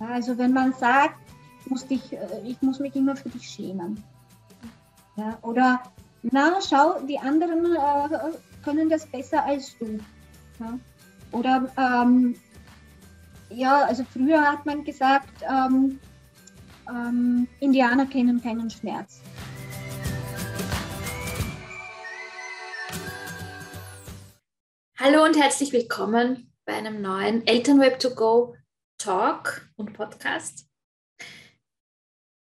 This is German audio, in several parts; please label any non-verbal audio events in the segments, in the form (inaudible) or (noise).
Also wenn man sagt, muss dich, äh, ich muss mich immer für dich schämen. Ja, oder na, schau, die anderen äh, können das besser als du. Ja? Oder ähm, ja, also früher hat man gesagt, ähm, ähm, Indianer kennen keinen Schmerz. Hallo und herzlich willkommen bei einem neuen Elternweb to Go Talk und Podcast.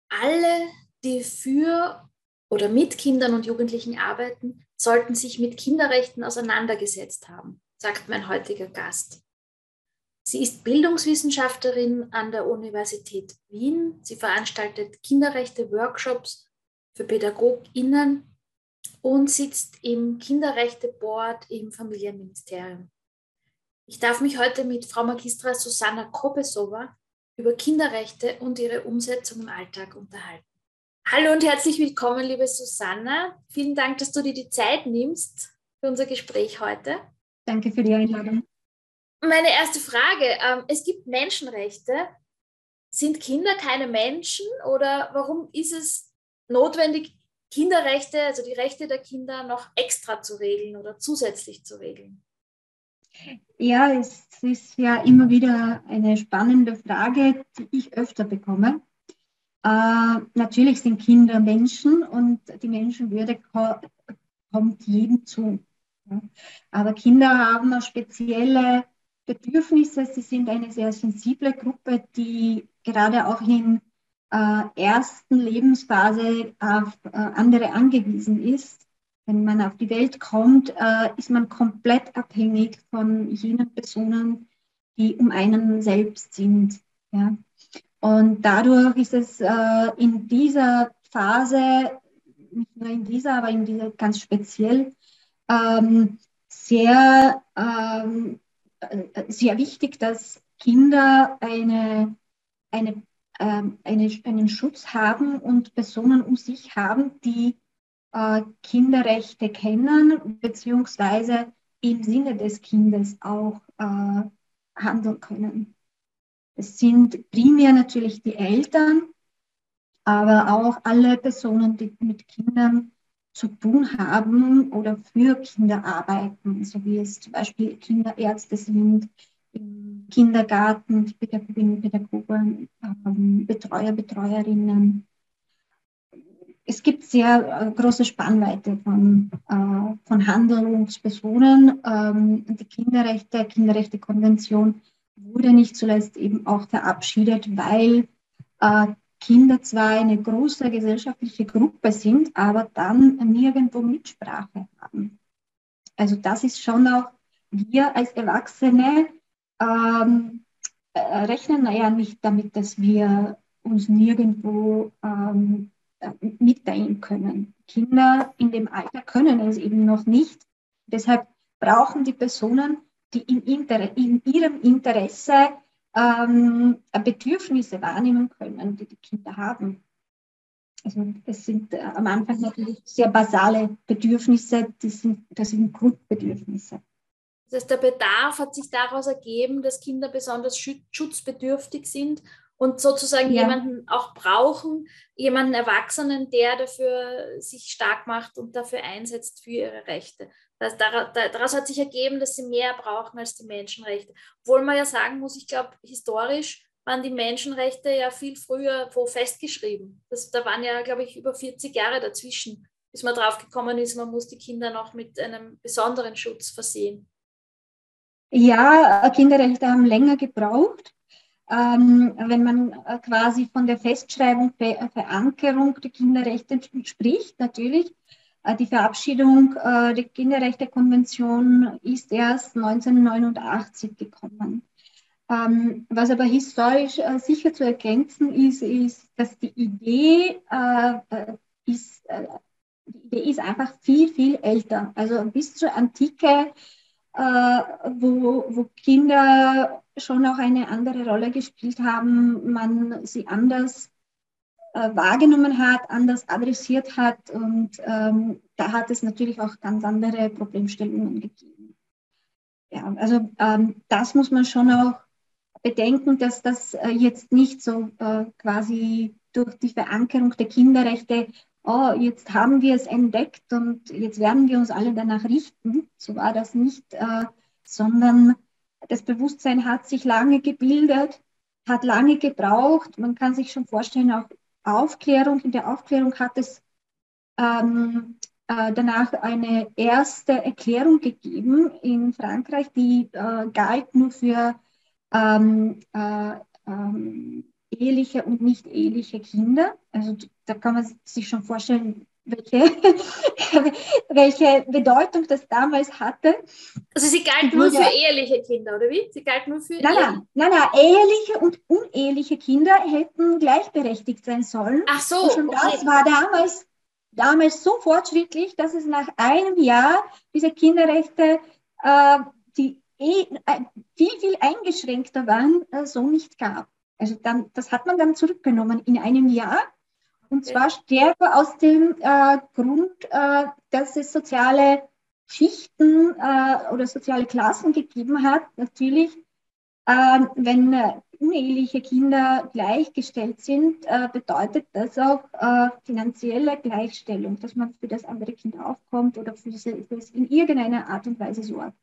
Alle, die für oder mit Kindern und Jugendlichen arbeiten, sollten sich mit Kinderrechten auseinandergesetzt haben, sagt mein heutiger Gast. Sie ist Bildungswissenschaftlerin an der Universität Wien. Sie veranstaltet Kinderrechte-Workshops für PädagogInnen und sitzt im Kinderrechte-Board im Familienministerium. Ich darf mich heute mit Frau Magistra Susanna Kopesova über Kinderrechte und ihre Umsetzung im Alltag unterhalten. Hallo und herzlich willkommen, liebe Susanna. Vielen Dank, dass du dir die Zeit nimmst für unser Gespräch heute. Danke für die Einladung. Meine erste Frage, ähm, es gibt Menschenrechte. Sind Kinder keine Menschen oder warum ist es notwendig, Kinderrechte, also die Rechte der Kinder noch extra zu regeln oder zusätzlich zu regeln? Ja, es ist ja immer wieder eine spannende Frage, die ich öfter bekomme. Äh, natürlich sind Kinder Menschen und die Menschenwürde ko kommt jedem zu. Aber Kinder haben auch spezielle Bedürfnisse. Sie sind eine sehr sensible Gruppe, die gerade auch in äh, ersten Lebensphase auf äh, andere angewiesen ist. Wenn man auf die Welt kommt, äh, ist man komplett abhängig von jenen Personen, die um einen selbst sind. Ja. Und dadurch ist es äh, in dieser Phase, nicht nur in dieser, aber in dieser ganz speziell, ähm, sehr, ähm, äh, sehr wichtig, dass Kinder eine, ähm, eine, einen Schutz haben und Personen um sich haben, die äh, Kinderrechte kennen, beziehungsweise im Sinne des Kindes auch äh, handeln können. Es sind primär natürlich die Eltern, aber auch alle Personen, die mit Kindern zu tun haben oder für Kinder arbeiten, so wie es zum Beispiel Kinderärzte sind, im Kindergarten, die Pädagoginnen, Pädagogen, ähm, Betreuer, Betreuerinnen. Es gibt sehr äh, große Spannweite von, äh, von Handlungspersonen. Ähm, die Kinderrechte, Kinderrechtekonvention wurde nicht zuletzt eben auch verabschiedet, weil äh, Kinder zwar eine große gesellschaftliche Gruppe sind, aber dann nirgendwo Mitsprache haben. Also das ist schon auch wir als Erwachsene ähm, äh, rechnen ja nicht damit, dass wir uns nirgendwo ähm, äh, mitteilen können. Kinder in dem Alter können es eben noch nicht. Deshalb brauchen die Personen, die in, Inter in ihrem Interesse ähm, Bedürfnisse wahrnehmen können, die die Kinder haben. Also das sind äh, am Anfang natürlich sehr basale Bedürfnisse, die sind, das sind Grundbedürfnisse. Das heißt, der Bedarf hat sich daraus ergeben, dass Kinder besonders schutzbedürftig sind und sozusagen ja. jemanden auch brauchen, jemanden Erwachsenen, der dafür sich stark macht und dafür einsetzt für ihre Rechte. Das, daraus hat sich ergeben, dass sie mehr brauchen als die Menschenrechte. Obwohl man ja sagen muss, ich glaube, historisch waren die Menschenrechte ja viel früher wo festgeschrieben. Das, da waren ja, glaube ich, über 40 Jahre dazwischen, bis man drauf gekommen ist, man muss die Kinder noch mit einem besonderen Schutz versehen. Ja, Kinderrechte haben länger gebraucht. Ähm, wenn man äh, quasi von der Festschreibung, Ver Verankerung der Kinderrechte spricht, natürlich. Äh, die Verabschiedung äh, der Kinderrechtekonvention ist erst 1989 gekommen. Ähm, was aber historisch sicher zu ergänzen ist, ist, dass die Idee ist, die Idee ist einfach viel, viel älter. Also bis zur Antike wo, wo Kinder schon auch eine andere Rolle gespielt haben, man sie anders äh, wahrgenommen hat, anders adressiert hat und ähm, da hat es natürlich auch ganz andere Problemstellungen gegeben. Ja, also ähm, das muss man schon auch bedenken, dass das äh, jetzt nicht so äh, quasi durch die Verankerung der Kinderrechte, oh, jetzt haben wir es entdeckt und jetzt werden wir uns alle danach richten. So war das nicht, äh, sondern das Bewusstsein hat sich lange gebildet, hat lange gebraucht. Man kann sich schon vorstellen, auch Aufklärung, in der Aufklärung hat es ähm, äh, danach eine erste Erklärung gegeben in Frankreich, die äh, galt nur für ähm, äh, ähm, eheliche und nicht eheliche Kinder. Also da kann man sich schon vorstellen, welche, (laughs) welche Bedeutung das damals hatte. Also sie galt nur für eheliche Kinder, oder wie? Sie galt nur für nein, nein, nein, nein, eheliche und uneheliche Kinder hätten gleichberechtigt sein sollen. Ach so. Und schon okay. das war damals, damals so fortschrittlich, dass es nach einem Jahr diese Kinderrechte, äh, die eh, äh, viel, viel eingeschränkter waren, äh, so nicht gab. Also dann, das hat man dann zurückgenommen in einem Jahr. Und zwar stärker aus dem äh, Grund, äh, dass es soziale Schichten äh, oder soziale Klassen gegeben hat. Natürlich, ähm, wenn äh, uneheliche Kinder gleichgestellt sind, äh, bedeutet das auch äh, finanzielle Gleichstellung, dass man für das andere Kind aufkommt oder für, das in irgendeiner Art und Weise sorgt.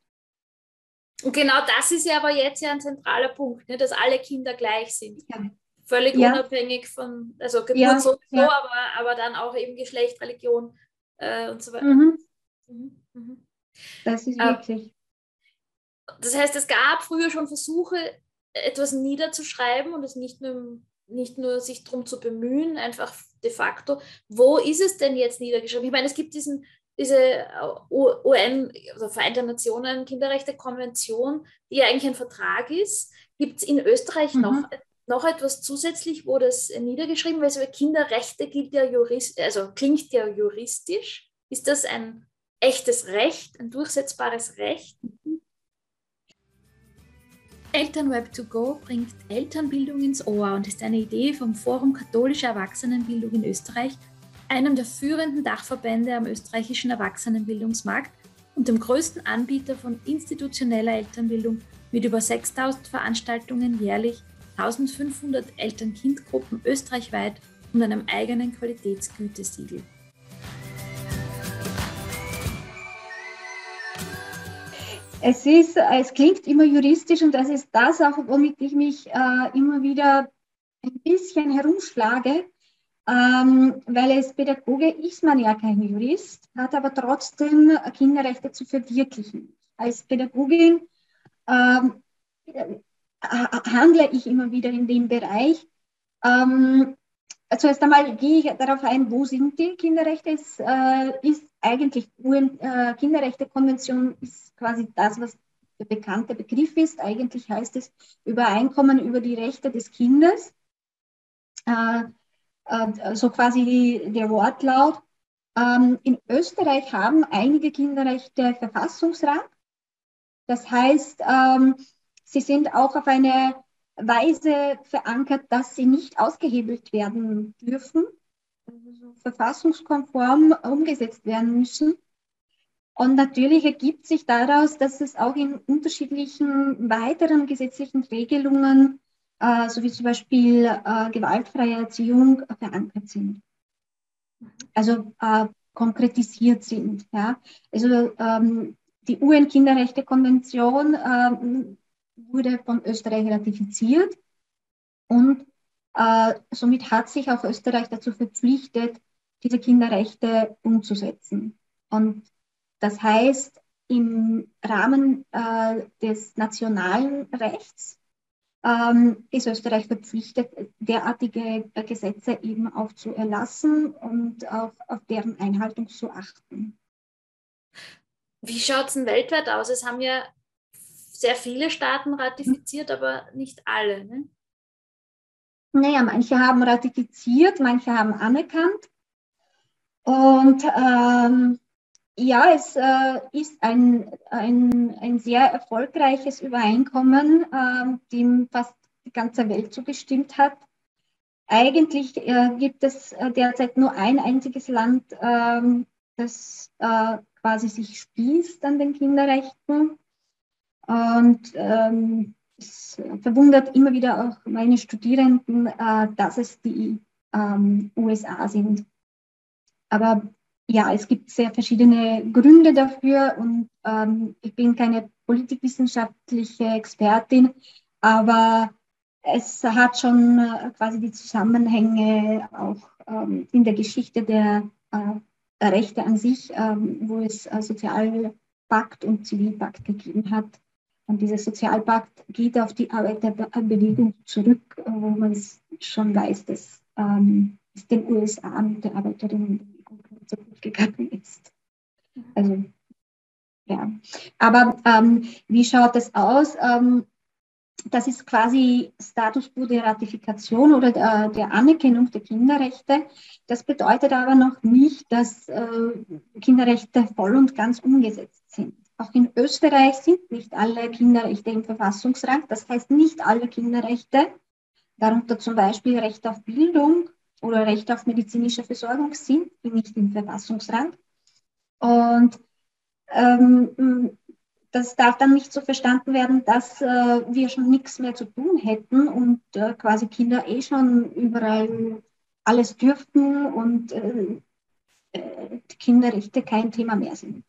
Und genau das ist ja aber jetzt ja ein zentraler Punkt, ne, dass alle Kinder gleich sind. Ja. Völlig ja. unabhängig von, also Geburt ja, sowieso, ja. aber, aber dann auch eben Geschlecht, Religion äh, und so weiter. Mhm. Mhm. Mhm. Das ist ähm, wirklich. Das heißt, es gab früher schon Versuche, etwas niederzuschreiben und es nicht nur, nicht nur sich darum zu bemühen, einfach de facto. Wo ist es denn jetzt niedergeschrieben? Ich meine, es gibt diesen, diese UN, also Vereinte Nationen Kinderrechte-Konvention, die ja eigentlich ein Vertrag ist. Gibt es in Österreich mhm. noch noch etwas zusätzlich, wo das niedergeschrieben wird, weil Kinderrechte gilt ja jurist, also klingt ja juristisch. Ist das ein echtes Recht, ein durchsetzbares Recht? Elternweb 2 go bringt Elternbildung ins Ohr und ist eine Idee vom Forum Katholische Erwachsenenbildung in Österreich, einem der führenden Dachverbände am österreichischen Erwachsenenbildungsmarkt und dem größten Anbieter von institutioneller Elternbildung mit über 6000 Veranstaltungen jährlich 1500 Eltern-Kind-Gruppen österreichweit und einem eigenen Qualitätsgütesiegel. Es, ist, es klingt immer juristisch und das ist das auch, womit ich mich äh, immer wieder ein bisschen herumschlage, ähm, weil als Pädagoge ist man ja kein Jurist, hat aber trotzdem Kinderrechte zu verwirklichen. Als Pädagogin ähm, handle ich immer wieder in dem Bereich. Ähm, zuerst einmal gehe ich darauf ein, wo sind die Kinderrechte? Es äh, ist eigentlich UN äh, Kinderrechtekonvention ist quasi das, was der bekannte Begriff ist. Eigentlich heißt es Übereinkommen über die Rechte des Kindes. Äh, äh so quasi der Wortlaut. Ähm, in Österreich haben einige Kinderrechte Verfassungsrat. Das heißt, ähm, Sie sind auch auf eine Weise verankert, dass sie nicht ausgehebelt werden dürfen, also verfassungskonform umgesetzt werden müssen. Und natürlich ergibt sich daraus, dass es auch in unterschiedlichen weiteren gesetzlichen Regelungen, äh, so wie zum Beispiel äh, gewaltfreie Erziehung, verankert sind. Also äh, konkretisiert sind. Ja? Also ähm, die UN-Kinderrechte-Konvention äh, wurde von Österreich ratifiziert und äh, somit hat sich auch Österreich dazu verpflichtet, diese Kinderrechte umzusetzen. Und das heißt, im Rahmen äh, des nationalen Rechts ähm, ist Österreich verpflichtet, derartige Gesetze eben auch zu erlassen und auch auf deren Einhaltung zu achten. Wie schaut es denn weltweit aus? Es haben ja sehr viele Staaten ratifiziert, aber nicht alle. Ne? Naja, manche haben ratifiziert, manche haben anerkannt. Und ähm, ja, es äh, ist ein, ein, ein sehr erfolgreiches Übereinkommen, äh, dem fast die ganze Welt zugestimmt hat. Eigentlich äh, gibt es äh, derzeit nur ein einziges Land, ähm, das äh, quasi sich spießt an den Kinderrechten. Und ähm, es verwundert immer wieder auch meine Studierenden, äh, dass es die ähm, USA sind. Aber ja, es gibt sehr verschiedene Gründe dafür und ähm, ich bin keine politikwissenschaftliche Expertin, aber es hat schon äh, quasi die Zusammenhänge auch ähm, in der Geschichte der, äh, Rechte an sich, ähm, wo es äh, Sozialpakt und Zivilpakt gegeben hat. Und dieser Sozialpakt geht auf die Arbeiterbewegung zurück, wo man schon weiß, dass ähm, es den USA mit der Arbeiterinnenbewegung nicht so gut gegangen ist. Also, ja. Aber ähm, wie schaut das aus? Ähm, das ist quasi Status quo der Ratifikation oder der, der, Anerkennung der Kinderrechte. Das bedeutet aber noch nicht, dass äh, Kinderrechte voll und ganz umgesetzt sind. Auch in Österreich sind nicht alle Kinderrechte im Verfassungsrang. Das heißt, nicht alle Kinderrechte, darunter zum Beispiel Recht auf Bildung oder Recht auf medizinische Versorgung, sind nicht im Verfassungsrang. Und ähm, das darf dann nicht so verstanden werden, dass äh, wir schon nichts mehr zu tun hätten und äh, quasi Kinder eh schon überall alles dürften und äh, äh Kinderrechte kein Thema mehr sind.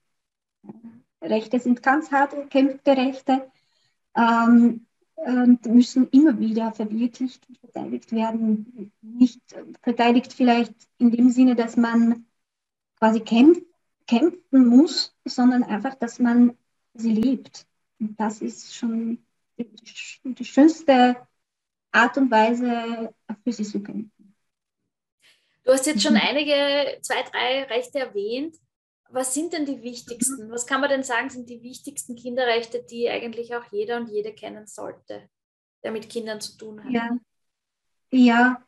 Rechte sind ganz hart erkämpfte Rechte ähm, und müssen immer wieder verwirklicht und verteidigt werden. Nicht verteidigt vielleicht in dem Sinne, dass man quasi kämpft, kämpfen muss, sondern einfach, dass man sie lebt. Und das ist schon die, die schönste Art und Weise, für sie zu kämpfen. Du hast jetzt schon mhm. einige, zwei, drei Rechte erwähnt. Was sind denn die wichtigsten? Was kann man denn sagen, sind die wichtigsten Kinderrechte, die eigentlich auch jeder und jede kennen sollte, der mit Kindern zu tun hat? Ja, ja.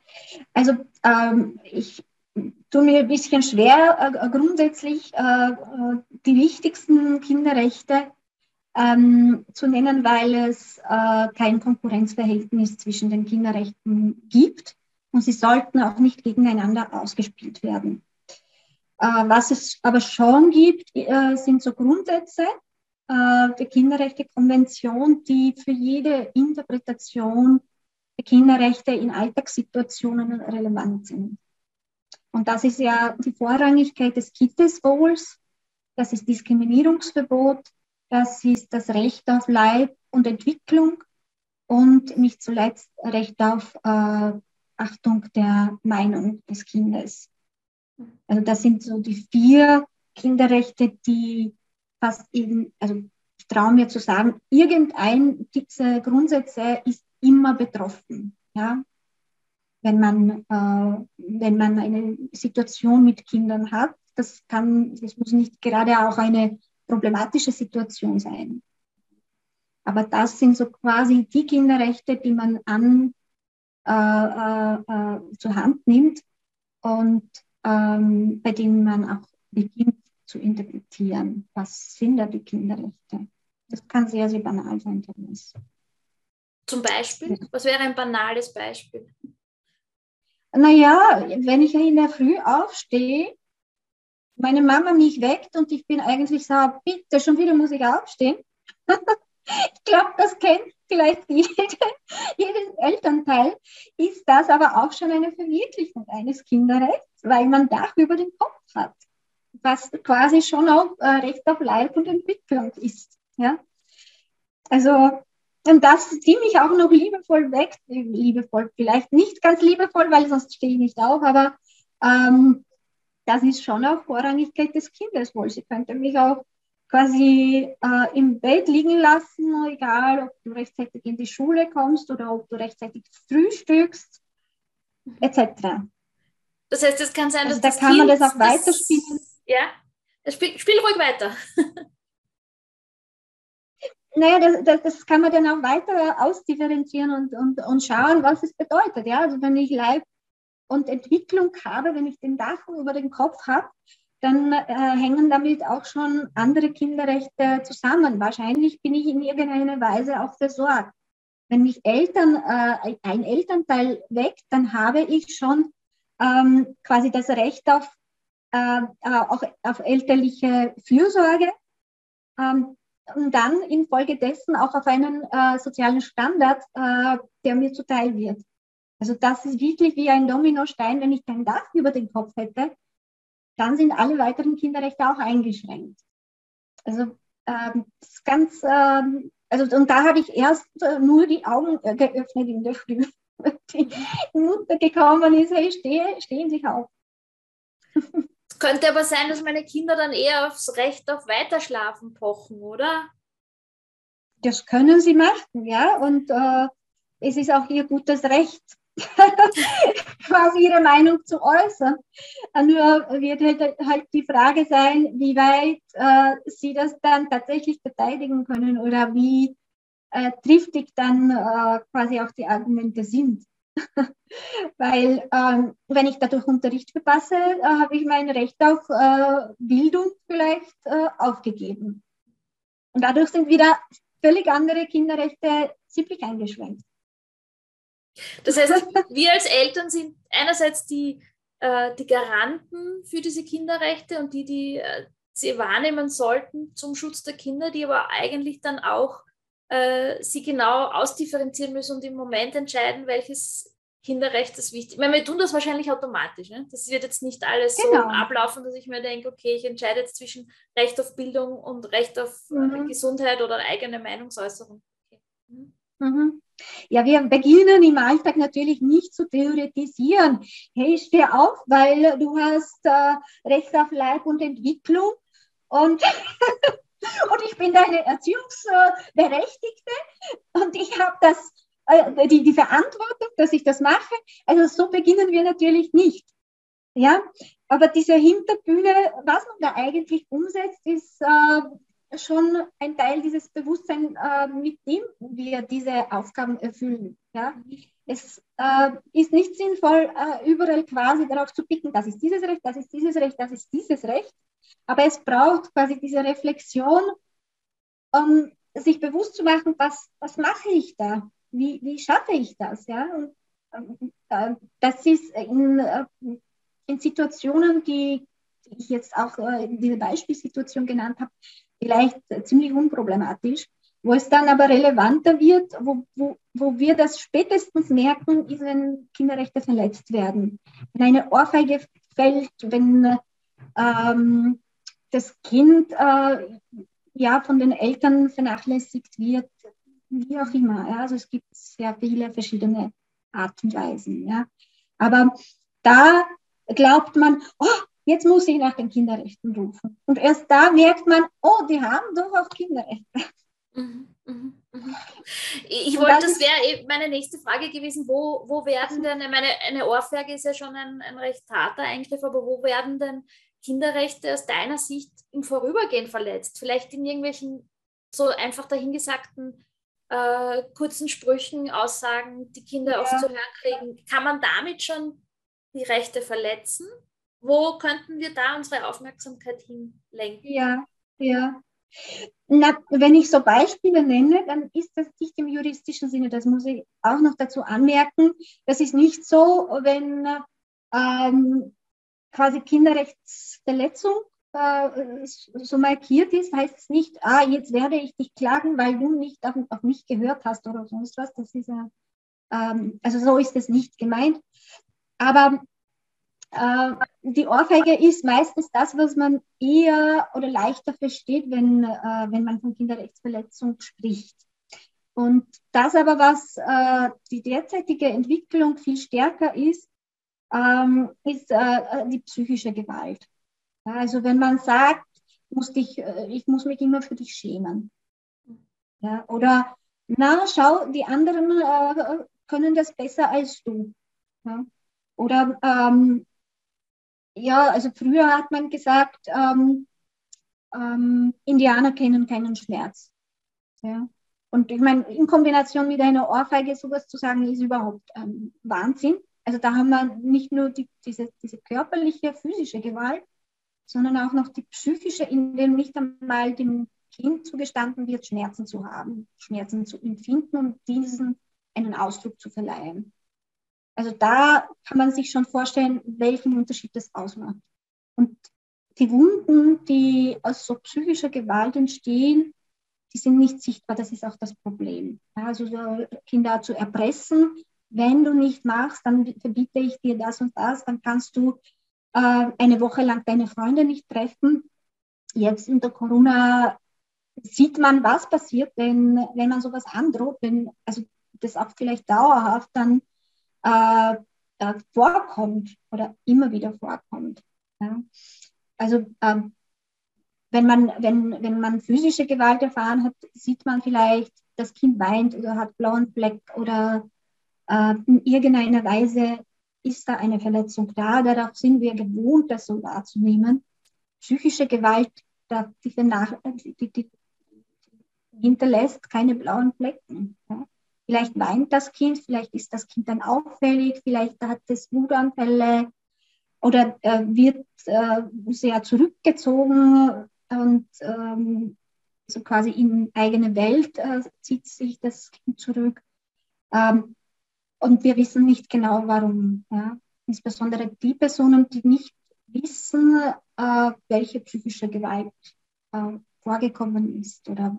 also ähm, ich tue mir ein bisschen schwer, äh, grundsätzlich äh, äh, die wichtigsten Kinderrechte ähm, zu nennen, weil es äh, kein Konkurrenzverhältnis zwischen den Kinderrechten gibt und sie sollten auch nicht gegeneinander ausgespielt werden. Äh, was es aber schon gibt, äh, sind so Grundsätze äh, der Kinderrechtekonvention, die für jede Interpretation der Kinderrechte in Alltagssituationen relevant sind. Und das ist ja die Vorrangigkeit des Kindeswohls, das ist Diskriminierungsverbot, das ist das Recht auf Leib und Entwicklung und nicht zuletzt Recht auf äh, Achtung der Meinung des Kindes. Also das sind so die vier Kinderrechte, die fast eben, also ich traue mir zu sagen, irgendein dieser Grundsätze ist immer betroffen. Ja? Wenn, man, äh, wenn man eine Situation mit Kindern hat, das kann, das muss nicht gerade auch eine problematische Situation sein. Aber das sind so quasi die Kinderrechte, die man an äh, äh, äh zur Hand nimmt und ähm, bei denen man auch beginnt zu interpretieren, was sind da die Kinderrechte. Das kann sehr, sehr banal sein. Zum Beispiel? Was wäre ein banales Beispiel? Naja, wenn ich in der Früh aufstehe, meine Mama mich weckt und ich bin eigentlich so, bitte, schon wieder muss ich aufstehen. (laughs) ich glaube, das kennt vielleicht jede, jedes Elternteil, ist das aber auch schon eine Verwirklichung eines Kinderrechts, weil man Dach über den Kopf hat, was quasi schon auch äh, Recht auf Leib und Entwicklung ist. Ja? Also, und das zieht mich auch noch liebevoll weg, liebevoll vielleicht nicht ganz liebevoll, weil sonst stehe ich nicht auf, aber ähm, das ist schon auch Vorrangigkeit des Kindeswohls. Sie könnte mich auch quasi äh, im Bett liegen lassen, egal ob du rechtzeitig in die Schule kommst oder ob du rechtzeitig frühstückst, etc. Das heißt, es kann sein, also dass da das kann kind, man das auch weiterspielen. Ja, spiel, spiel ruhig weiter. (laughs) naja, das, das, das, kann man dann auch weiter ausdifferenzieren und, und, und schauen, was es bedeutet. Ja? Also wenn ich Leib und Entwicklung habe, wenn ich den Dach über den Kopf habe, dann äh, hängen damit auch schon andere Kinderrechte zusammen. Wahrscheinlich bin ich in irgendeiner Weise auch versorgt. Wenn mich Eltern, äh, ein Elternteil weckt, dann habe ich schon ähm, quasi das Recht auf, äh, äh auch auf elterliche Fürsorge. Ähm, und dann infolgedessen auch auf einen äh, sozialen Standard, äh, der mir zuteil wird. Also das ist wirklich wie ein Dominostein, wenn ich kein Dach über den Kopf hätte, dann sind alle weiteren Kinderrechte auch eingeschränkt. Also ähm, das ist ganz, ähm, also und da habe ich erst äh, nur die Augen äh, geöffnet in der Früh. (laughs) Die Mutter gekommen ist, hey, stehe, stehen Sie auf. Es könnte aber sein, dass meine Kinder dann eher aufs Recht auf Weiterschlafen pochen, oder? Das können sie machen, ja. Und äh, es ist auch ihr gutes Recht, quasi ihre Meinung zu äußern. Nur wird halt, halt die Frage sein, wie weit äh, sie das dann tatsächlich verteidigen können oder wie äh, triftig dann äh, quasi auch die Argumente sind. (laughs) Weil ähm, wenn ich dadurch Unterricht verpasse, äh, habe ich mein Recht auf äh, Bildung vielleicht äh, aufgegeben. Und dadurch sind wieder völlig andere Kinderrechte ziemlich eingeschränkt. Das heißt, wir als Eltern sind einerseits die, äh, die Garanten für diese Kinderrechte und die, die äh, sie wahrnehmen sollten zum Schutz der Kinder, die aber eigentlich dann auch äh, sie genau ausdifferenzieren müssen und im Moment entscheiden, welches Kinderrecht ist wichtig. Ich meine, wir tun das wahrscheinlich automatisch. Ne? Das wird jetzt nicht alles genau. so ablaufen, dass ich mir denke, okay, ich entscheide jetzt zwischen Recht auf Bildung und Recht auf äh, mhm. Gesundheit oder eigene Meinungsäußerung. Okay. Mhm. Mhm. Ja, wir beginnen im Alltag natürlich nicht zu theoretisieren. Hey, steh auf, weil du hast äh, Recht auf Leib und Entwicklung und, (laughs) und ich bin deine Erziehungsberechtigte und ich habe äh, die, die Verantwortung, dass ich das mache. Also so beginnen wir natürlich nicht. Ja, aber diese Hinterbühne, was man da eigentlich umsetzt, ist äh, schon ein Teil dieses Bewusstseins, äh, mit dem wir diese Aufgaben erfüllen. Ja? Es äh, ist nicht sinnvoll, äh, überall quasi darauf zu picken, das ist dieses Recht, das ist dieses Recht, das ist dieses Recht. Aber es braucht quasi diese Reflexion, um sich bewusst zu machen, was, was mache ich da? wie, wie schaffe ich das? Ja? Und, äh, das ist in, äh, in Situationen, die, ich jetzt auch äh, in dieser Beispielsituation genannt habe, vielleicht ziemlich unproblematisch. Wo es dann aber relevanter wird, wo, wo, wo wir das spätestens merken, ist, wenn Kinderrechte verletzt werden. Wenn eine Ohrfeige fällt, wenn ähm, das Kind äh, ja von den Eltern vernachlässigt wird, wie auch immer. Ja? Also es gibt sehr viele verschiedene Art und Weisen. Ja? Aber da glaubt man, oh, jetzt muss ich nach den Kinderrechten rufen. Und erst da merkt man, oh, die haben doch auch Kinderrechte. Mhm, mhm, mhm. Ich wollte, das wäre meine nächste Frage gewesen, wo, wo werden denn, meine, eine Ohrfeige ist ja schon ein, ein recht harter Eingriff, aber wo werden denn Kinderrechte aus deiner Sicht im Vorübergehen verletzt? Vielleicht in irgendwelchen so einfach dahingesagten äh, kurzen Sprüchen, Aussagen, die Kinder ja. oft zu hören kriegen. Kann man damit schon die Rechte verletzen? Wo könnten wir da unsere Aufmerksamkeit hinlenken? Ja, ja. Na, wenn ich so Beispiele nenne, dann ist das nicht im juristischen Sinne. Das muss ich auch noch dazu anmerken. Das ist nicht so, wenn ähm, quasi Kinderrechtsverletzung äh, so markiert ist, heißt es nicht, ah, jetzt werde ich dich klagen, weil du nicht auf, auf mich gehört hast oder sonst was. Das ist ja, ähm, also so ist es nicht gemeint. Aber äh, die Ohrfeige ist meistens das, was man eher oder leichter versteht, wenn, äh, wenn man von Kinderrechtsverletzung spricht. Und das aber, was äh, die derzeitige Entwicklung viel stärker ist, ähm, ist äh, die psychische Gewalt. Also wenn man sagt, muss dich, äh, ich muss mich immer für dich schämen. Ja, oder na, schau, die anderen können das besser als du. Ja. Oder ähm, ja, also früher hat man gesagt, ähm, ähm, Indianer kennen keinen Schmerz. Ja. Und ich meine, in Kombination mit einer Ohrfeige sowas zu sagen, ist überhaupt ähm, Wahnsinn. Also da haben wir nicht nur die, diese, diese körperliche, physische Gewalt, sondern auch noch die psychische, in dem nicht einmal dem Kind zugestanden wird, Schmerzen zu haben, Schmerzen zu empfinden und diesen einen Ausdruck zu verleihen. Also da kann man sich schon vorstellen, welchen Unterschied das ausmacht. Und die Wunden, die aus so psychischer Gewalt entstehen, die sind nicht sichtbar, das ist auch das Problem. Also so Kinder zu erpressen, wenn du nicht machst, dann verbiete ich dir das und das, dann kannst du äh, eine Woche lang deine Freunde nicht treffen. Jetzt in der Corona sieht man, was passiert, wenn, wenn man sowas androht, wenn also das auch vielleicht dauerhaft dann äh, äh, vorkommt oder immer wieder vorkommt. Ja. Also ähm, wenn, man, wenn, wenn man physische Gewalt erfahren hat, sieht man vielleicht, das Kind weint oder hat blauen Fleck oder äh, in irgendeiner Weise ist da eine Verletzung da. Darauf sind wir gewohnt, das so wahrzunehmen. Psychische Gewalt, die, die, die, hinterlässt keine blauen Flecken. Ja. Vielleicht weint das Kind, vielleicht ist das Kind dann auffällig, vielleicht hat es Wutanfälle oder äh, wird äh, sehr zurückgezogen und ähm, so quasi in eigene Welt äh, zieht sich das Kind zurück. Ähm, und wir wissen nicht genau, warum. Ja? Insbesondere die Personen, die nicht wissen, äh, welche psychische Gewalt äh, vorgekommen ist oder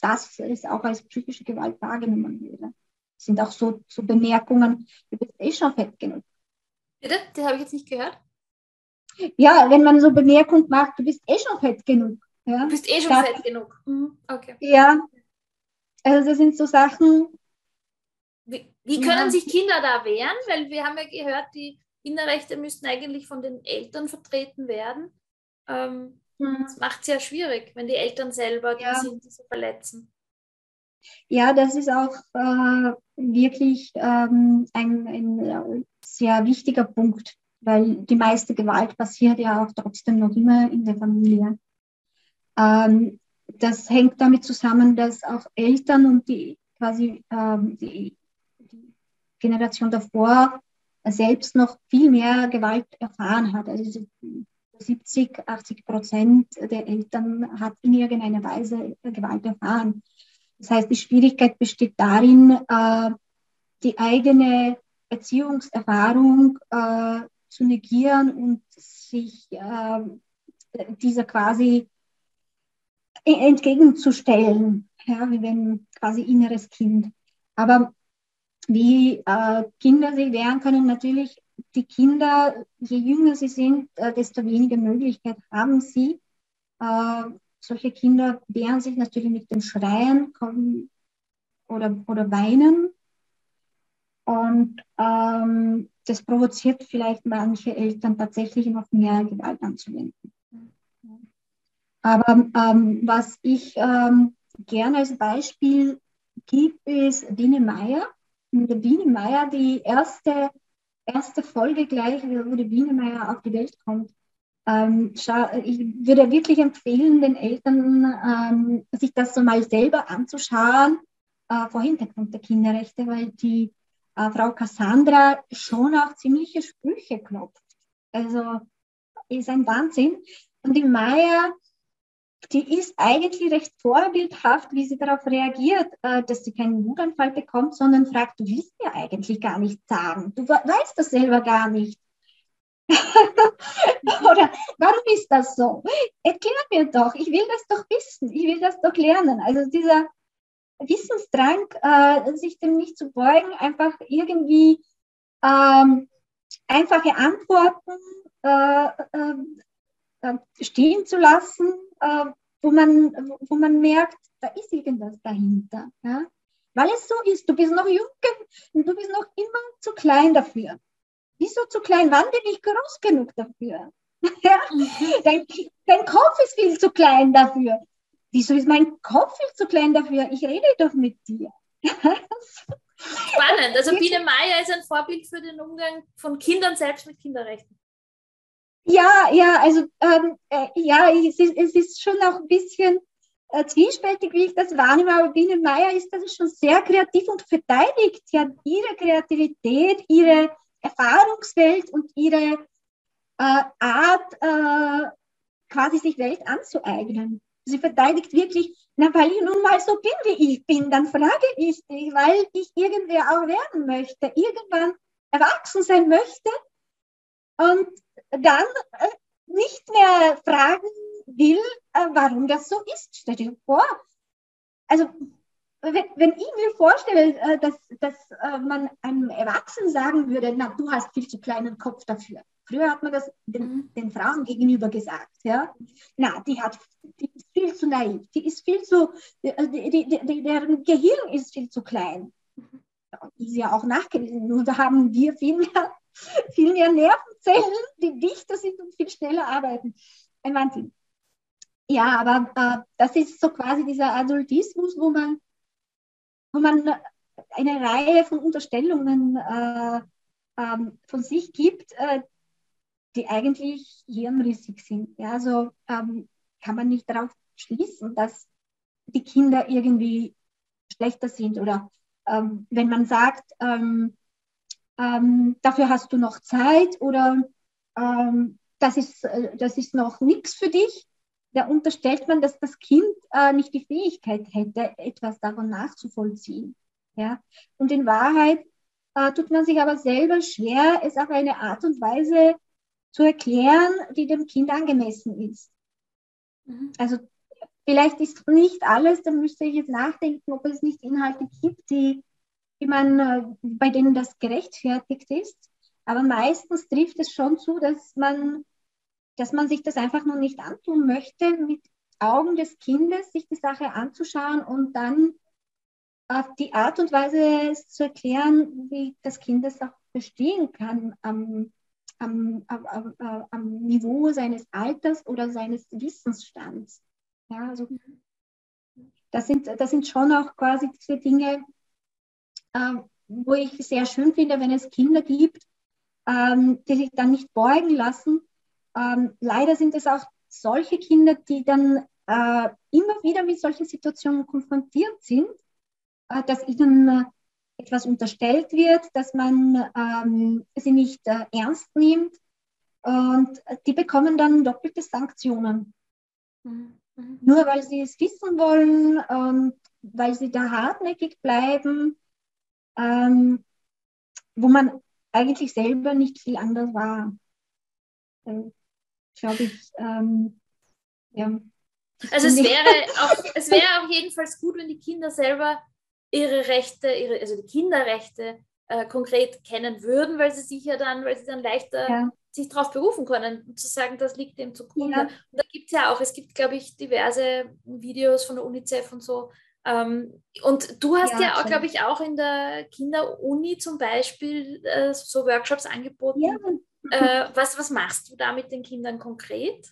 das ist auch als psychische Gewalt wahrgenommen würde. Das sind auch so, so Bemerkungen, du bist eh schon fett genug. Bitte? Die habe ich jetzt nicht gehört. Ja, wenn man so Bemerkungen macht, du bist eh schon fett genug. Ja? Du bist eh schon das, fett genug. Mhm. Okay. Ja, also das sind so Sachen. Wie, wie können ja. sich Kinder da wehren? Weil wir haben ja gehört, die Kinderrechte müssten eigentlich von den Eltern vertreten werden. Ähm. Das macht es ja schwierig, wenn die Eltern selber ja. die sind, die so verletzen. Ja, das ist auch äh, wirklich ähm, ein, ein, sehr wichtiger Punkt, weil die meiste Gewalt passiert ja auch trotzdem noch immer in der Familie. Ähm, das hängt damit zusammen, dass auch Eltern und die quasi ähm, die, die Generation davor selbst noch viel mehr Gewalt erfahren hat. Also 70, 80 Prozent der Eltern hat in irgendeiner Weise Gewalt erfahren. Das heißt, die Schwierigkeit besteht darin, äh, die eigene Erziehungserfahrung äh, zu negieren und sich äh, dieser quasi entgegenzustellen, ja, wie wenn quasi inneres Kind. Aber wie Kinder sich wehren können, natürlich die Kinder, je jünger sie sind, äh, desto weniger Möglichkeit haben sie. Äh, solche Kinder wehren sich natürlich mit dem Schreien kommen, oder, oder Weinen. Und ähm, das provoziert vielleicht manche Eltern tatsächlich noch mehr Gewalt anzuwenden. Aber ähm, was ich ähm, gerne als Beispiel gebe, ist Dine Meyer. Dine Meyer, die erste erste Folge gleich, wo die Wienemeier auf die Welt kommt. Ähm, ich würde wirklich empfehlen, den Eltern, ähm, sich das so mal selber anzuschauen, äh, vor Hintergrund der Kinderrechte, weil die äh, Frau Cassandra schon auch ziemliche Sprüche klopft. Also ist ein Wahnsinn. Und die Maya die ist eigentlich recht vorbildhaft, wie sie darauf reagiert, äh, dass sie keinen Wutanfall bekommt, sondern fragt, du willst mir eigentlich gar nicht sagen. Du weißt das selber gar nicht. (laughs) Oder warum ist das so? Erklär mir doch, ich will das doch wissen, ich will das doch lernen. Also dieser Wissensdrang, äh, sich dem nicht zu beugen, einfach irgendwie ähm, einfache Antworten äh, äh, stehen zu lassen, äh, wo, man, wo man merkt, da ist irgendwas dahinter. Ja? Weil es so ist, du bist noch jung und du bist noch immer zu klein dafür. Wieso zu klein? Wann bin ich groß genug dafür? (laughs) ja? Mhm. dein, dein Kopf ist viel zu klein dafür. Wieso ist mein Kopf viel zu klein dafür? Ich rede doch mit dir. (laughs) Spannend. Also Biene Meier ist ein Vorbild für den Umgang von Kindern selbst mit Kinderrechten. Ja, ja, also ähm, äh, ja, es ist, es ist schon auch ein bisschen äh, zwiespältig, wie ich das wahrnehme, aber Biene Meier ist das schon sehr kreativ und verteidigt ja ihre Kreativität, ihre Erfahrungswelt und ihre äh, Art, äh, quasi sich Welt anzueignen. Sie verteidigt wirklich, na, weil ich nun mal so bin, wie ich bin, dann frage ich dich, weil ich irgendwer auch werden möchte, irgendwann erwachsen sein möchte und dann äh, nicht mehr fragen, will, äh, warum das so ist. Stell dir vor. Also, wenn, wenn ich mir vorstelle, äh, dass, dass man einem Erwachsenen sagen würde, na, du hast viel zu kleinen Kopf dafür. Früher hat man das den, mhm. den Frauen gegenüber gesagt. Ja? Na, die, hat, die ist viel zu naiv, die ist viel zu, die, die, die, deren Gehirn ist viel zu klein. Mhm. Ist ja auch nachgewiesen. Nur da haben wir viel mehr, (laughs) viel mehr Nervenzellen, die dichter sind und viel schneller arbeiten. Ein Wahnsinn. Ja, aber äh, das ist so quasi dieser Adultismus, wo man, wo man eine Reihe von Unterstellungen äh, ähm, von sich gibt, äh, die eigentlich hirnrissig sind. Ja, also ähm, kann man nicht darauf schließen, dass die Kinder irgendwie schlechter sind oder ähm, wenn man sagt, ähm, ähm, dafür hast du noch Zeit oder ähm, das, ist, äh, das ist noch nichts für dich, da unterstellt man, dass das Kind äh, nicht die Fähigkeit hätte, etwas davon nachzuvollziehen. Ja? Und in Wahrheit äh, tut man sich aber selber schwer, es auf eine Art und Weise zu erklären, die dem Kind angemessen ist. Mhm. Also vielleicht ist nicht alles, da müsste ich jetzt nachdenken, ob es nicht Inhalte gibt, die, die man, äh, bei denen das gerechtfertigt ist. Aber meistens trifft es schon zu, dass man, dass man sich das einfach noch nicht antun möchte, mit Augen des Kindes sich die Sache anzuschauen und dann auf die Art und Weise zu erklären, wie das Kind es auch verstehen kann am, am, am, am, Niveau seines Alters oder seines Wissensstands. Ja, also das sind, das sind schon auch quasi diese Dinge, äh, wo ich sehr schön finde, wenn es Kinder gibt, ähm, die sich dann nicht beugen lassen. Ähm, leider sind es auch solche Kinder, die dann äh, immer wieder mit solchen Situationen konfrontiert sind, äh, dass ihnen äh, etwas unterstellt wird, dass man ähm, sie nicht ernst nimmt. Und die bekommen dann doppelte Sanktionen. Mhm. Nur weil sie es wissen wollen und weil sie da hartnäckig bleiben, ähm, wo man eigentlich selber nicht viel anders war. Äh, Glaube ich. Ähm, ja. Also es wäre, (laughs) auch, es wäre auch jedenfalls gut, wenn die Kinder selber ihre Rechte, ihre, also die Kinderrechte äh, konkret kennen würden, weil sie sich ja dann, weil sie dann leichter ja. sich darauf berufen können, um zu sagen, das liegt dem zugrunde. Ja. Und da gibt es ja auch, es gibt, glaube ich, diverse Videos von der UNICEF und so. Ähm, und du hast ja, ja auch, glaube ich, auch in der Kinderuni zum Beispiel äh, so Workshops angeboten. Ja. Äh, was, was machst du da mit den Kindern konkret?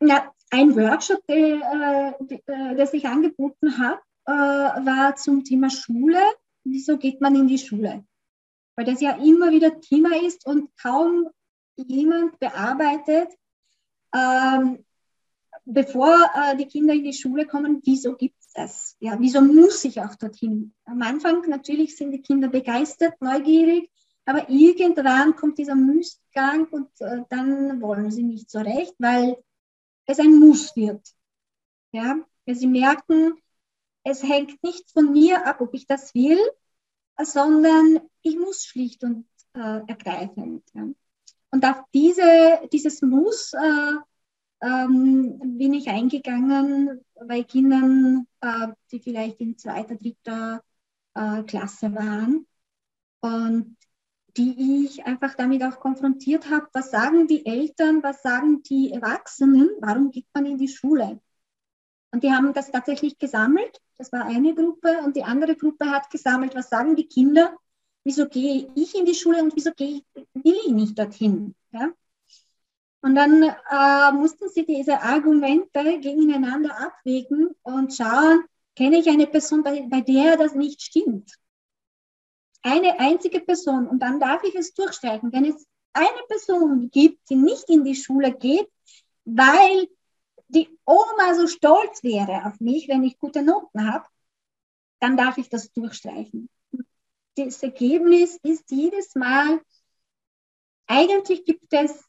Ja, ein Workshop, der, äh, der sich angeboten hat, äh, war zum Thema Schule. Wieso geht man in die Schule? Weil das ja immer wieder Thema ist und kaum jemand bearbeitet, ähm, bevor äh, die Kinder in die Schule kommen, wieso gibt es das? Ja, wieso muss ich auch dorthin? Am Anfang natürlich sind die Kinder begeistert, neugierig, aber irgendwann kommt dieser Müßgang und äh, dann wollen sie nicht so recht, weil es ein Muss wird. Ja, weil sie merken, es hängt nicht von mir ab, ob ich das will, sondern ich muss schlicht und äh, ergreifend. Ja. Und auf diese, dieses Muss äh, ähm, bin ich eingegangen bei Kindern, äh, die vielleicht in zweiter, dritter äh, Klasse waren und die ich einfach damit auch konfrontiert habe, was sagen die Eltern, was sagen die Erwachsenen, warum geht man in die Schule? Und die haben das tatsächlich gesammelt. Das war eine Gruppe. Und die andere Gruppe hat gesammelt, was sagen die Kinder? Wieso gehe ich in die Schule und wieso gehe ich, will ich nicht dorthin? Ja? Und dann äh, mussten sie diese Argumente gegeneinander abwägen und schauen, kenne ich eine Person, bei, bei der das nicht stimmt? Eine einzige Person. Und dann darf ich es durchstreichen. Wenn es eine Person gibt, die nicht in die Schule geht, weil die Oma so stolz wäre auf mich, wenn ich gute Noten habe, dann darf ich das durchstreichen. Das Ergebnis ist jedes Mal, eigentlich gibt es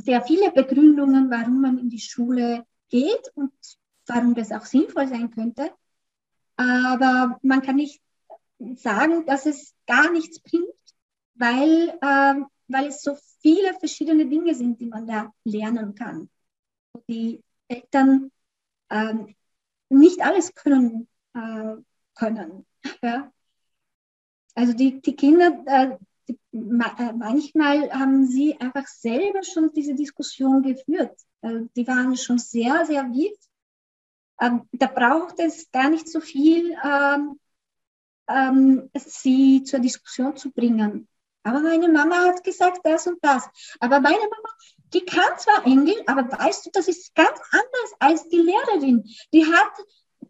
sehr viele Begründungen, warum man in die Schule geht und warum das auch sinnvoll sein könnte. Aber man kann nicht sagen, dass es gar nichts bringt, weil, äh, weil es so viele verschiedene Dinge sind, die man da lernen kann. die Eltern ähm, nicht alles können. Äh, können ja. Also die, die Kinder, äh, manchmal haben sie einfach selber schon diese Diskussion geführt. Äh, die waren schon sehr, sehr wild. Ähm, da braucht es gar nicht so viel, ähm, ähm, sie zur Diskussion zu bringen. Aber meine Mama hat gesagt das und das. Aber meine Mama, die kann zwar Englisch, aber weißt du, das ist ganz anders als die Lehrerin. Die hat,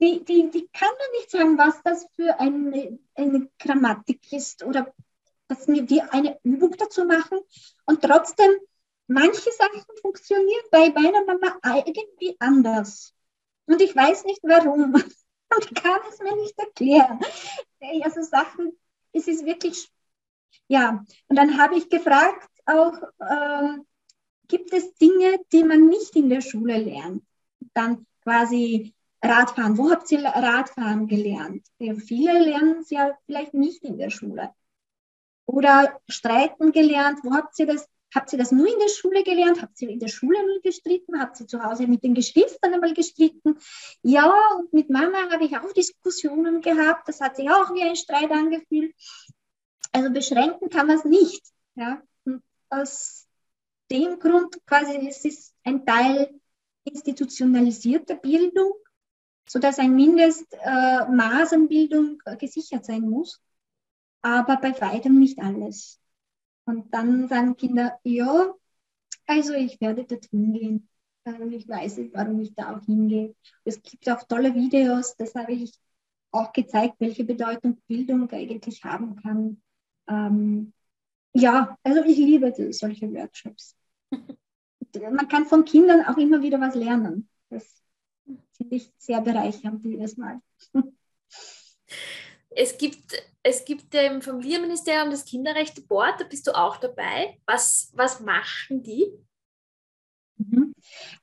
die, die, die kann mir nicht sagen, was das für eine, eine Grammatik ist oder dass wir eine Übung dazu machen. Und trotzdem, manche Sachen funktionieren bei meiner Mama irgendwie anders. Und ich weiß nicht warum. (laughs) Und kann es mir nicht erklären. Also Sachen, es ist wirklich ja, und dann habe ich gefragt auch, äh, gibt es Dinge, die man nicht in der Schule lernt? Dann quasi Radfahren. Wo habt ihr Radfahren gelernt? Ja, viele lernen es ja vielleicht nicht in der Schule. Oder Streiten gelernt. Wo habt ihr das? Habt ihr das nur in der Schule gelernt? Habt ihr in der Schule nur gestritten? Habt ihr zu Hause mit den Geschwistern einmal gestritten? Ja, und mit Mama habe ich auch Diskussionen gehabt. Das hat sich auch wie ein Streit angefühlt. Also beschränken kann man es nicht. Ja? Aus dem Grund quasi, es ist ein Teil institutionalisierter Bildung, sodass ein Mindestmaß äh, an Bildung äh, gesichert sein muss, aber bei weitem nicht alles. Und dann sagen Kinder, ja, also ich werde dorthin gehen. Ich weiß nicht, warum ich da auch hingehe. Es gibt auch tolle Videos, das habe ich auch gezeigt, welche Bedeutung Bildung eigentlich haben kann ähm, ja, also ich liebe solche Workshops. (laughs) Man kann von Kindern auch immer wieder was lernen. Das finde ich sehr bereichernd jedes Mal. (laughs) Es gibt, es gibt im Familienministerium das Kinderrechte Board, da bist du auch dabei. Was, was machen die? Mhm.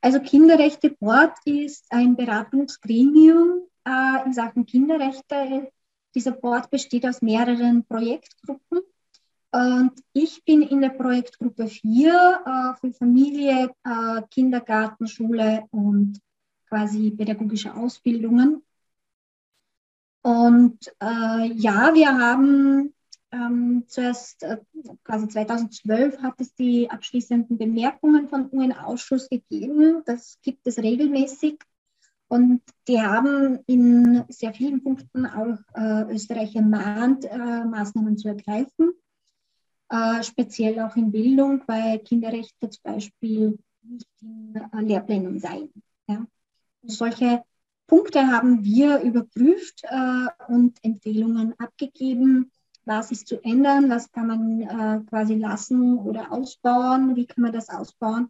Also Kinderrechte Board ist ein Beratungsgremium äh, in Sachen Kinderrechte dieser Board besteht aus mehreren Projektgruppen. Und ich bin in der Projektgruppe 4 äh, für Familie, äh, Kindergarten, Schule und quasi pädagogische Ausbildungen. Und äh, ja, wir haben ähm, zuerst, äh, quasi 2012 hat es die abschließenden Bemerkungen von UN-Ausschuss gegeben. Das gibt es regelmäßig. Und die haben in sehr vielen Punkten auch äh, Österreich ermahnt, äh, Maßnahmen zu ergreifen, äh, speziell auch in Bildung, weil Kinderrechte zum Beispiel nicht in äh, Lehrplänen seien. Ja. Solche Punkte haben wir überprüft äh, und Empfehlungen abgegeben. Was ist zu ändern? Was kann man äh, quasi lassen oder ausbauen? Wie kann man das ausbauen?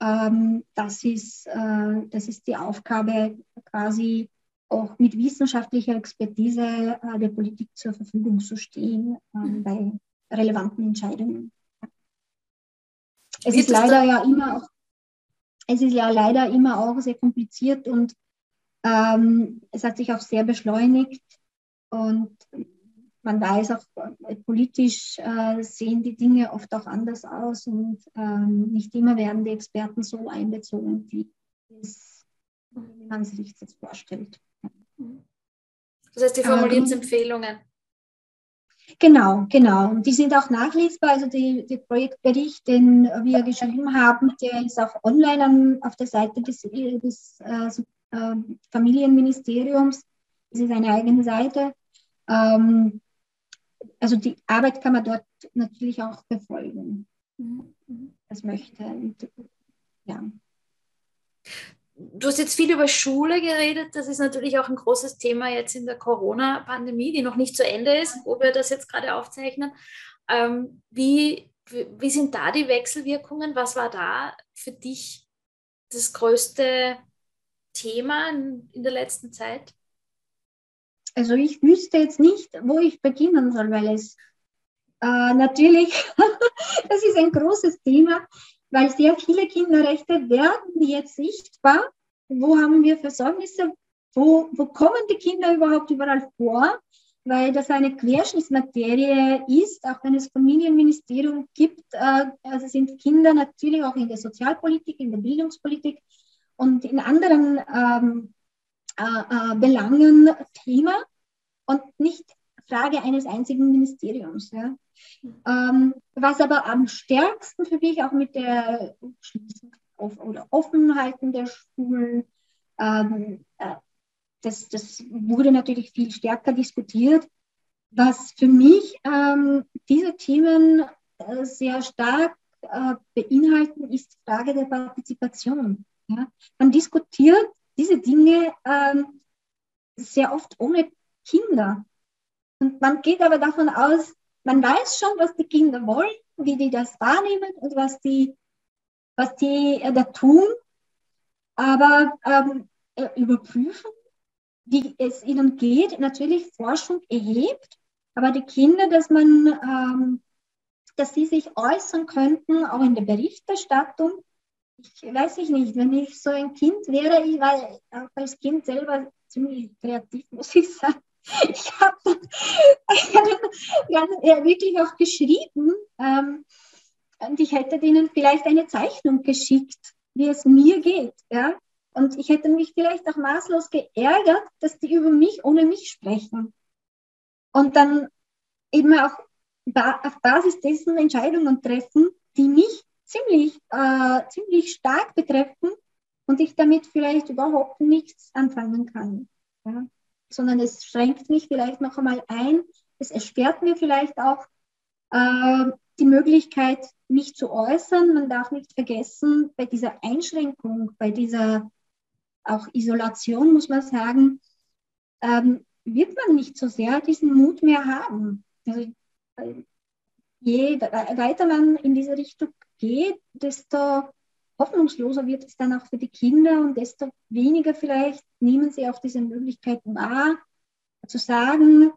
Ähm, das, ist, äh, das ist die Aufgabe, quasi auch mit wissenschaftlicher Expertise äh, der Politik zur Verfügung zu stehen ähm, bei relevanten Entscheidungen. Es ist leider ja immer auch, es ist ja leider immer auch sehr kompliziert und ähm, es hat sich auch sehr beschleunigt und man weiß auch, äh, politisch äh, sehen die Dinge oft auch anders aus und ähm, nicht immer werden die Experten so einbezogen, wie, es, wie man sich das vorstellt. Das heißt, die formulieren ähm, Empfehlungen. Genau, genau. Und die sind auch nachlesbar. Also die, der Projektbericht, den wir geschrieben haben, der ist auch online auf der Seite des, des äh, äh, Familienministeriums. Das ist eine eigene Seite. Ähm, also die Arbeit kann man dort natürlich auch befolgen, mhm. das möchte. Und, ja. Du hast jetzt viel über Schule geredet. Das ist natürlich auch ein großes Thema jetzt in der Corona-Pandemie, die noch nicht zu Ende ist, wo wir das jetzt gerade aufzeichnen. Ähm, wie, wie sind da die Wechselwirkungen? Was war da für dich das größte Thema in, der letzten Zeit? Also ich wüsste jetzt nicht, wo ich beginnen soll, weil es äh, natürlich, (laughs) das ist ein großes Thema, weil sehr viele Kinderrechte werden jetzt sichtbar. Wo haben wir Versäumnisse? Wo, wo kommen die Kinder überhaupt überall vor? weil das eine Querschnittsmaterie ist, auch wenn es Familienministerium gibt. Äh, also sind Kinder natürlich auch in der Sozialpolitik, in der Bildungspolitik und in anderen ähm, äh, äh, Belangen Thema und nicht Frage eines einzigen Ministeriums. Ja. Ähm, was aber am stärksten für mich auch mit der oder Offenhalten der Schulen, ähm, äh, das, das wurde natürlich viel stärker diskutiert. Was für mich ähm, diese Themen äh, sehr stark äh, beinhalten, ist die Frage der Partizipation. Ja? Man diskutiert diese Dinge ähm, sehr oft ohne Kinder. Und man geht aber davon aus, man weiß schon, was die Kinder wollen, wie die das wahrnehmen und was die, was die äh, da tun. Aber ähm, äh, überprüfen, wie es ihnen geht, natürlich Forschung erhebt, aber die Kinder, dass man, ähm, dass sie sich äußern könnten, auch in der Berichterstattung, ich weiß ich nicht, wenn ich so ein Kind wäre, ich war auch als Kind selber ziemlich kreativ, muss ich sagen. Ich habe (laughs) ja, wirklich auch geschrieben ähm, und ich hätte denen vielleicht eine Zeichnung geschickt, wie es mir geht. Ja? Und ich hätte mich vielleicht auch maßlos geärgert, dass die über mich ohne mich sprechen. Und dann eben auch auf Basis dessen Entscheidungen treffen, die mich ziemlich, äh, ziemlich stark betreffen und ich damit vielleicht überhaupt nichts anfangen kann. Ja? Sondern es schränkt mich vielleicht noch einmal ein, es erschwert mir vielleicht auch äh, die Möglichkeit, mich zu äußern. Man darf nicht vergessen, bei dieser Einschränkung, bei dieser auch Isolation, muss man sagen, ähm, wird man nicht so sehr diesen Mut mehr haben. Also, äh, je weiter man in diese Richtung geht, desto hoffnungsloser wird es dann auch für die Kinder und desto weniger vielleicht nehmen sie auch diese Möglichkeit wahr, zu sagen,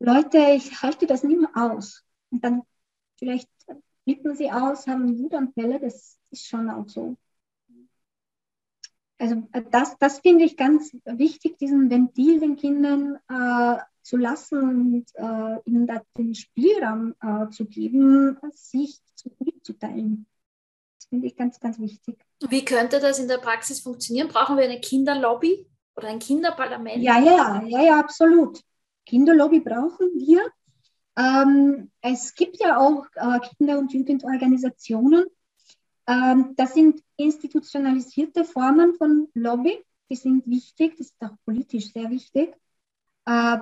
Leute, ich halte das nicht mehr aus. Und dann vielleicht flippen sie aus, haben Wutanfälle, das ist schon auch so. Also das, das finde ich ganz wichtig, diesen Ventil den Kindern äh, zu lassen und äh, ihnen da den Spielraum äh, zu geben, sich mitzuteilen. Das finde ich ganz, ganz wichtig. Wie könnte das in der Praxis funktionieren? Brauchen wir eine Kinderlobby oder ein Kinderparlament? Ja, ja, ja, ja, absolut. Kinderlobby brauchen wir. Ähm, es gibt ja auch äh, Kinder- und Jugendorganisationen. Ähm, das sind institutionalisierte Formen von Lobby. Die sind wichtig, das ist auch politisch sehr wichtig. Äh,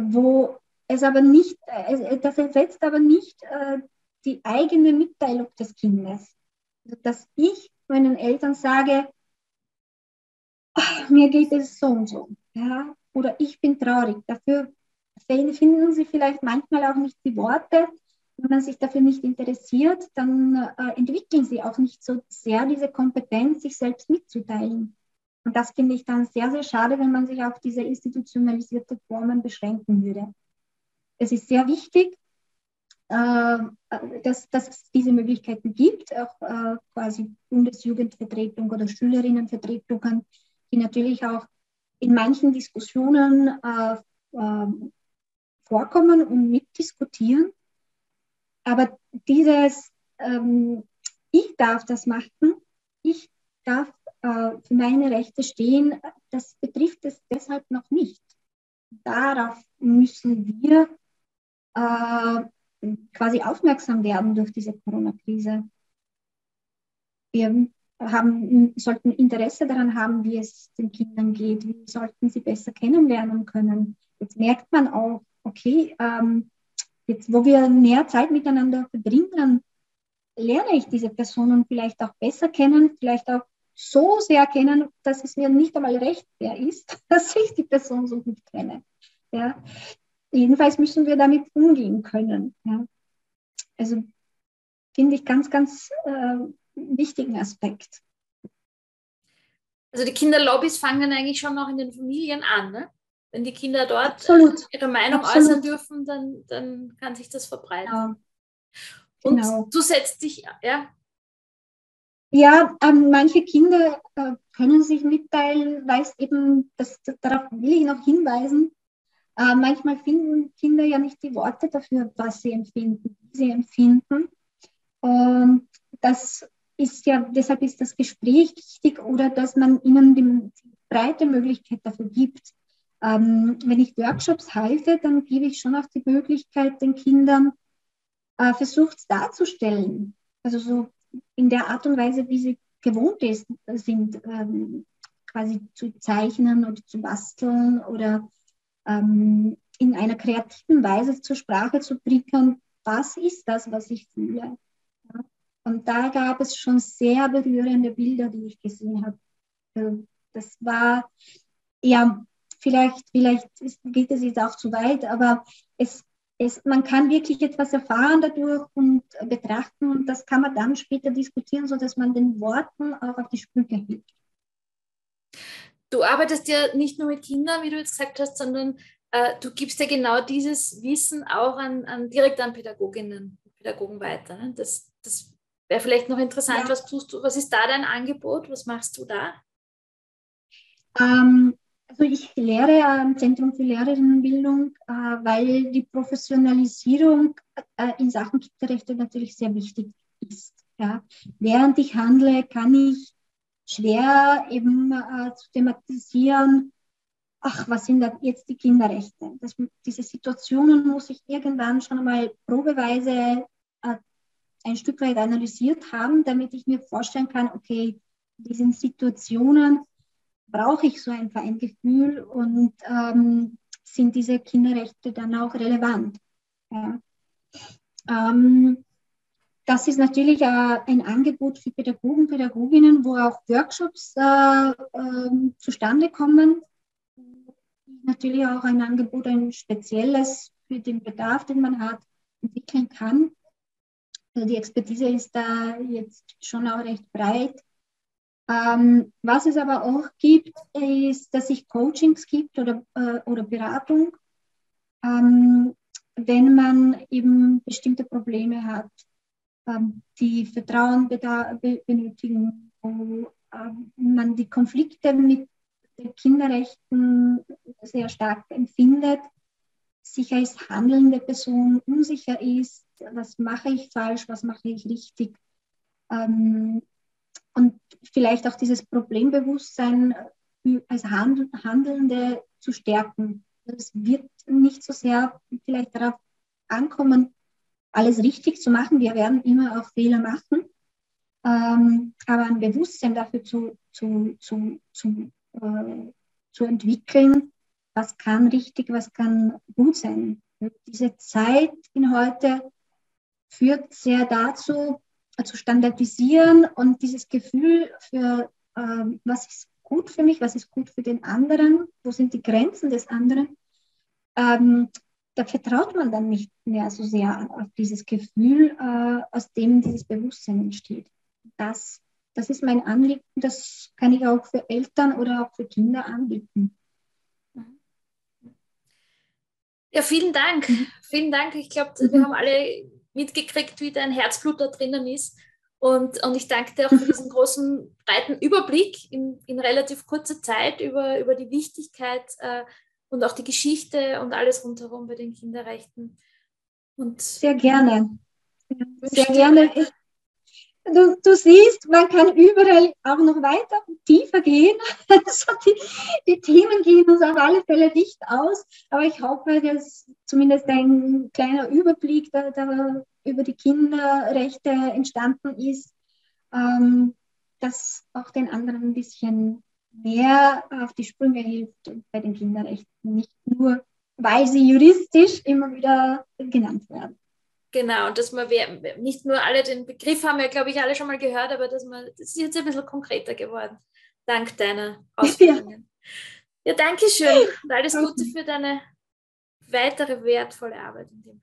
wo es aber nicht, äh, das ersetzt aber nicht äh, die eigene Mitteilung des Kindes. Also, dass ich meinen Eltern sage, mir geht es so und so, ja, oder ich bin traurig. Dafür finden sie vielleicht manchmal auch nicht die Worte. Wenn man sich dafür nicht interessiert, dann äh, entwickeln sie auch nicht so sehr diese Kompetenz, sich selbst mitzuteilen. Und das finde ich dann sehr, sehr schade, wenn man sich auf diese institutionalisierte Formen beschränken würde. Es ist sehr wichtig, äh, dass, dass es diese Möglichkeiten gibt, auch äh, quasi Bundesjugendvertretung oder Schülerinnenvertretungen, die natürlich auch in manchen Diskussionen äh, vorkommen und mitdiskutieren. Aber dieses, ähm, ich darf das machen, ich darf für meine Rechte stehen, das betrifft es deshalb noch nicht. Darauf müssen wir äh, quasi aufmerksam werden durch diese Corona-Krise. Wir haben, sollten Interesse daran haben, wie es den Kindern geht, wie sollten sie besser kennenlernen können. Jetzt merkt man auch, okay, ähm, jetzt wo wir mehr Zeit miteinander verbringen, lerne ich diese Personen vielleicht auch besser kennen, vielleicht auch so sehr kennen, dass es mir nicht einmal recht wer ist, (laughs) dass ich die Person so gut kenne. Ja. Jedenfalls müssen wir damit umgehen können. Ja. Also finde ich ganz, ganz äh, wichtigen Aspekt. Also die Kinderlobbys fangen eigentlich schon noch in den Familien an. Ne? Wenn die Kinder dort Absolut. ihre Meinung Absolut. äußern dürfen, dann, dann kann sich das verbreiten. Ja. Und genau. du setzt dich, ja, ja, ähm, manche Kinder äh, können sich mitteilen, weil es eben, das, darauf will ich noch hinweisen, Äh, manchmal finden Kinder ja nicht die Worte dafür, was sie empfinden, wie sie empfinden. Und das ist ja, deshalb ist das Gespräch wichtig oder dass man ihnen die breite Möglichkeit dafür gibt. Ähm, wenn ich Workshops halte, dann gebe ich schon auch die Möglichkeit den Kindern, äh, versucht darzustellen. Also so in der Art und Weise, wie sie gewohnt ist, sind, ähm, quasi zu zeichnen oder zu basteln oder ähm, in einer kreativen Weise zur Sprache zu bringen, was ist das, was ich fühle. Ja? Und da gab es schon sehr berührende Bilder, die ich gesehen habe. Also das war, ja, vielleicht, vielleicht geht es jetzt auch zu weit, aber es, es, man kann wirklich etwas erfahren dadurch und betrachten und das kann man dann später diskutieren, sodass man den Worten auch auf die Sprünge hilft. Du arbeitest ja nicht nur mit Kindern, wie du jetzt gesagt hast, sondern äh, du gibst ja genau dieses Wissen auch an, an direkt an Pädagoginnen und Pädagogen weiter. Ne? Das, das wäre vielleicht noch interessant. Ja. Was tust du? Was ist da dein Angebot? Was machst du da? Ähm, also ich lehre am Zentrum für Lehrerinnenbildung, äh, weil die Professionalisierung äh, in Sachen Kinderrechte natürlich sehr wichtig ist. Ja. Während ich handle, kann ich schwer eben äh, zu thematisieren, ach, was sind da jetzt die Kinderrechte? Das, diese Situationen muss ich irgendwann schon einmal probeweise ein Stück weit analysiert haben, damit ich mir vorstellen kann, okay, in diesen Situationen brauche ich so ein Feingefühl und ähm, sind diese Kinderrechte dann auch relevant. Ja. Ähm, das ist natürlich äh, ein Angebot für Pädagogen, Pädagoginnen, wo auch Workshops äh, äh, zustande kommen. Natürlich auch ein Angebot, ein spezielles für den Bedarf, den man hat, entwickeln kann. Also die Expertise ist da jetzt schon auch recht breit. Ähm, was es aber auch gibt, ist, dass es Coachings gibt oder, äh, oder Beratung, ähm, wenn man eben bestimmte Probleme hat, ähm, die Vertrauen be benötigen, wo ähm, man die Konflikte mit den Kinderrechten sehr stark empfindet, sich als handelnde Person unsicher ist, was mache ich falsch, was mache ich richtig. Ähm, und vielleicht auch dieses Problembewusstsein äh, als Handelnde zu stärken. Es wird nicht so sehr vielleicht darauf ankommen, alles richtig zu machen. Wir werden immer auch Fehler machen. Ähm, aber ein Bewusstsein dafür zu, zu, zu, zu, äh, zu entwickeln, was kann richtig, was kann gut sein. Diese Zeit in heute führt sehr dazu, zu standardisieren und dieses Gefühl für, ähm, was ist gut für mich, was ist gut für den anderen, wo sind die Grenzen des anderen, ähm, da vertraut man dann nicht mehr so sehr auf dieses Gefühl, äh, aus dem dieses Bewusstsein entsteht. Das, das ist mein Anliegen, das kann ich auch für Eltern oder auch für Kinder anbieten. Ja, vielen Dank. Mhm. Vielen Dank. Ich glaube, wir mhm. haben alle mitgekriegt, wie dein Herzblut da drinnen ist. Und, und ich danke dir auch für diesen großen, breiten Überblick in, in relativ kurzer Zeit über, über die Wichtigkeit äh, und auch die Geschichte und alles rundherum bei den Kinderrechten. Und Sehr gerne. Sehr gerne. Du, du siehst, man kann überall auch noch weiter tiefer gehen. (laughs) Also die, die, Themen gehen uns auf alle Fälle nicht aus, aber ich hoffe, dass zumindest ein kleiner Überblick da, da über die Kinderrechte entstanden ist, ähm, dass auch den anderen ein bisschen mehr auf die Sprünge hilft bei den Kinderrechten, nicht nur, weil sie juristisch immer wieder genannt werden. Genau, und dass man nicht nur alle den Begriff haben wir, glaube ich, alle schon mal gehört, aber dass man, das ist jetzt ein bisschen konkreter geworden, dank deiner (laughs) Ausführungen. Ja, ja danke schön und alles Gute für deine weitere wertvolle Arbeit in dem.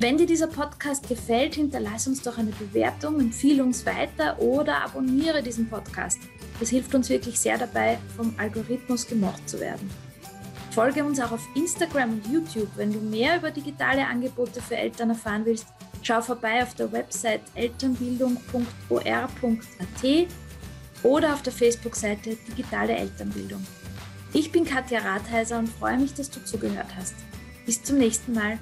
Wenn dir dieser Podcast gefällt, hinterlass uns doch eine Bewertung, empfehle uns weiter oder abonniere diesen Podcast. Das hilft uns wirklich sehr dabei, vom Algorithmus gemocht zu werden. Folge uns auch auf Instagram und YouTube. Wenn du mehr über digitale Angebote für Eltern erfahren willst, schau vorbei auf der Website elternbildung.or.at oder auf der Facebook-Seite Digitale Elternbildung. Ich bin Katja Rathheiser und freue mich, dass du zugehört hast. Bis zum nächsten Mal.